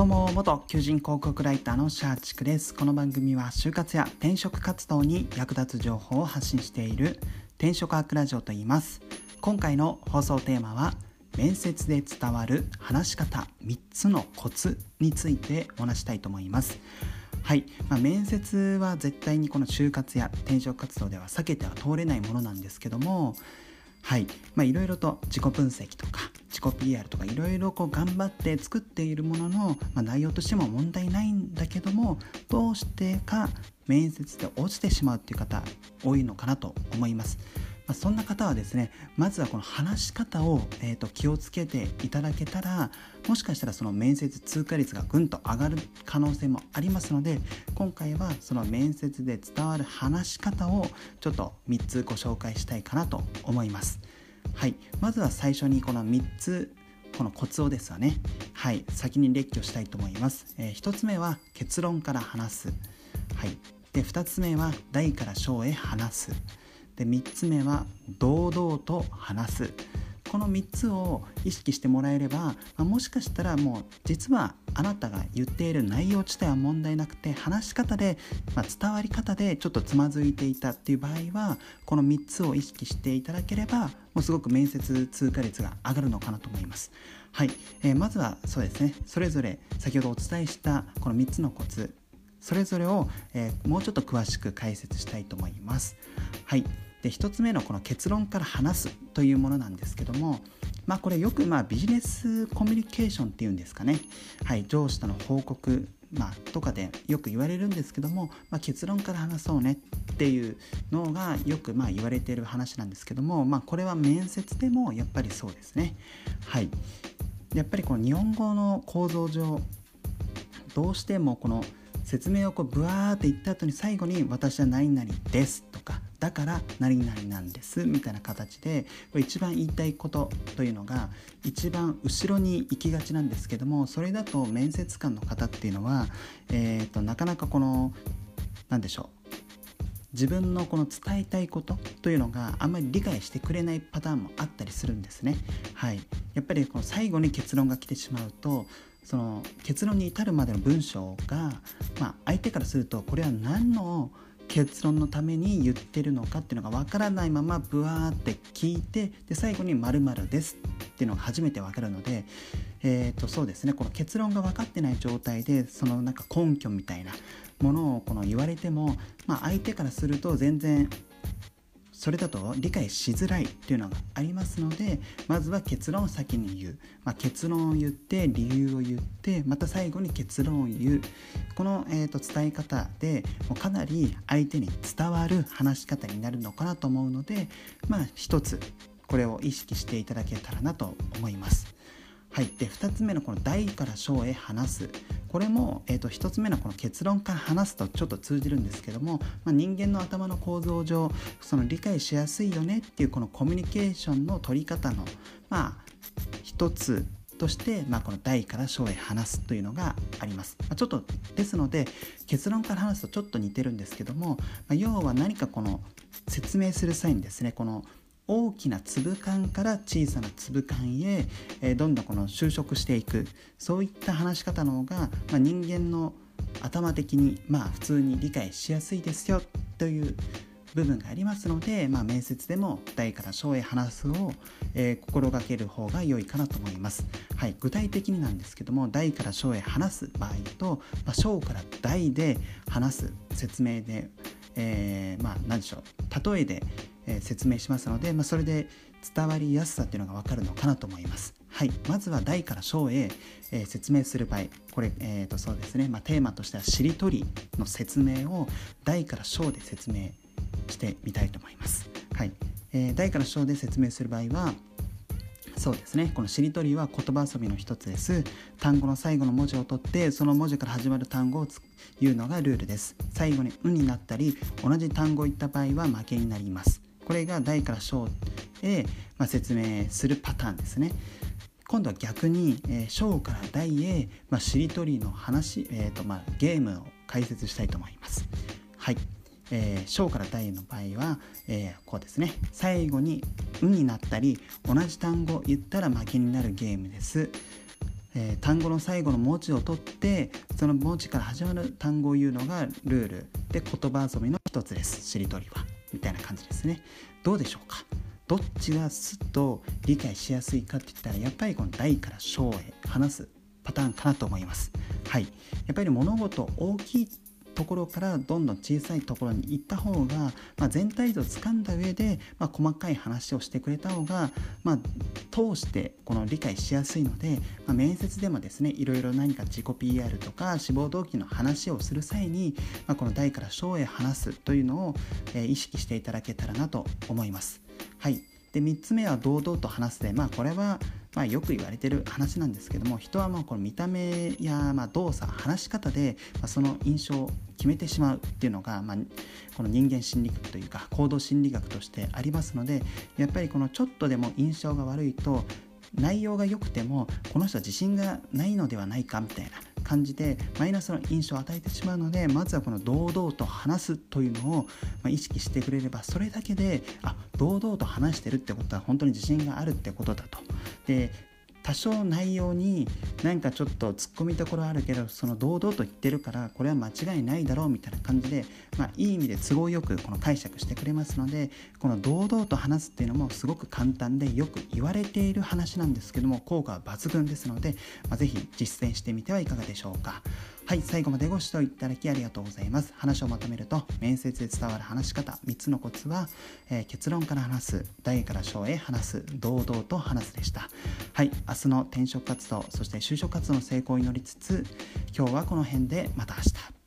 どうも元求人広告ライターのシャーチクです。この番組は就活や転職活動に役立つ情報を発信している転職アークラジオと言います。今回の放送テーマは面接で伝わる話し方3つのコツについてお話したいと思います。はい、まあ、面接は絶対にこの就活や転職活動では避けては通れないものなんですけどもはいまあいろいろと自己分析とか自己 PR とかいろいろこう頑張って作っているものの、まあ、内容としても問題ないんだけどもどうしてか面接で落ちてしまうっていう方多いのかなと思います。まあ、そんな方はですねまずはこの話し方を、えーと、気をつけていただけたらもしかしたらその面接通過率がぐんと上がる可能性もありますので今回はその面接で伝わる話し方をちょっと3つご紹介したいかなと思います。はい、まずは最初にこの3つこのコツをですよね。はい。先に列挙したいと思います、えー、1つ目は結論から話す。はい。で2つ目は大から小へ話す。で3つ目は堂々と話すこの3つを意識してもらえれば、ま、もしかしたらもう実はあなたが言っている内容自体は問題なくて話し方で、まあ、伝わり方でちょっとつまずいていたっていう場合はこの3つを意識していただければもうすごく面接通過率が上がるのかなと思います。はい、えー、まずはそうですねそれぞれ先ほどお伝えしたこの3つのコツそれぞれを、えー、もうちょっと詳しく解説したいと思います。はいで1つ目のこの結論から話すというものなんですけどもまあこれよくまあビジネスコミュニケーションっていうんですかね、はい、上司との報告、まあ、とかでよく言われるんですけども、まあ、結論から話そうねっていうのがよくまあ言われている話なんですけども、まあ、これは面接でもやっぱりそうですね。はい、やっぱりこの日本語の構造上どうしてもこの説明をこうブワーって言った後に最後に「私は何々です」とかだから何々なんですみたいな形でこれ一番言いたいことというのが一番後ろに行きがちなんですけどもそれだと面接官の方っていうのは、えーと、なかなかこの何でしょう自分のこの伝えたいことというのがあんまり理解してくれないパターンもあったりするんですね。はい、やっぱりこの最後に結論が来てしまうとその結論に至るまでの文章が、まあ、相手からするとこれは何の結論のために言ってるのかっていうのがわからないままブワーって聞いてで最後に「まるです」っていうのが初めてわかるので、えー、とそうですねこの結論が分かってない状態でそのなんか根拠みたいなものをこの言われても、まあ、相手からすると全然それだと理解しづらいっていうのがありますのでまずは結論を先に言う、まあ、結論を言って理由を言ってまた最後に結論を言うこの、えーと、伝え方でもうかなり相手に伝わる話し方になるのかなと思うのでまあ一つこれを意識していただけたらなと思います。はい、で2つ目のこの大から小へ話すこれも、えーと、1つ目のこの結論から話すとちょっと通じるんですけども、まあ、人間の頭の構造上その理解しやすいよねっていうこのコミュニケーションの取り方のまあ一つとして、まあ、この大から小へ話すというのがあります。ま、ちょっとですので結論から話すとちょっと似てるんですけども、まあ、要は何かこの説明する際にですねこの大きな粒感から小さな粒感へ、えー、どんどんこの就職していく。そういった話し方の方が、まあ、人間の頭的にまあ普通に理解しやすいですよという部分がありますので、まあ、面接でも大から小へ話すを、えー、心がける方が良いかなと思います、はい、具体的になんですけども大から小へ話す場合と、まあ、小から大で話す説明で、えー、まあ何でしょう。例えでえ説明しますので、まあ、それで伝わりやすさっていうのが分かるのかなと思います。はい、まずは大から小へ、えー、説明する場合。これ、えー、とそうですね、まあ、テーマとしてはしりとりの説明を大から小で説明してみたいと思います。はい。えー、大から小で説明する場合はそうですねこのしりとりは言葉遊びの一つです単語の最後の文字を取ってその文字から始まる単語を言うのがルールです最後に「う」になったり同じ単語を言った場合は負けになりますこれが大から小へ、まあ、説明するパターンですね。今度は逆に、えー、小から大へ、まあ、しりとりの話、えーとまあ、ゲームを解説したいと思います。はい。えー、小から大の場合は、えー、こうですね。最後に「う」になったり同じ単語を言ったら負けになるゲームです。えー、単語の最後の文字を取ってその文字から始まる単語を言うのがルール。で言葉遊びの一つです。しりとりは。みたいな感じですね。どうでしょうか？どっちがすっと理解しやすいかって言ったらやっぱりこの大から小へ話すパターンかなと思います。はい。やっぱり物事大きいところからどんどん小さいところに行った方が、まあ、全体像をつかんだ上で、まあ、細かい話をしてくれた方が、まあ、通してこの理解しやすいので、まあ、面接でもですねいろいろ何か自己 PR とか志望動機の話をする際に、まあ、この大から小へ話すというのを、えー、意識していただけたらなと思います。はいで3つ目は堂々と話すでまあこれはまあ、よく言われてる話なんですけども人はまあこの見た目やまあ動作話し方でまあその印象を決めてしまうっていうのがまあこの人間心理学というか行動心理学としてありますのでやっぱりこのちょっとでも印象が悪いと内容が良くてもこの人は自信がないのではないかみたいな感じでマイナスの印象を与えてしまうのでまずはこの堂々と話すというのを意識してくれればそれだけであ堂々と話してるってことは本当に自信があるってことだと。で多少内容になんかちょっと突っ込みどころあるけどその堂々と言ってるからこれは間違いないだろうみたいな感じで、まあ、いい意味で都合よくこの解釈してくれますのでこの堂々と話すっていうのもすごく簡単でよく言われている話なんですけども効果は抜群ですので、まあ、ぜひ実践してみてはいかがでしょうか。はい、最後までご視聴いただきありがとうございます。話をまとめると、面接で伝わる話し方、3つのコツは、えー、結論から話す、大から小へ話す、堂々と話すでした。はい、明日の転職活動、そして就職活動の成功を祈りつつ、今日はこの辺でまた明日。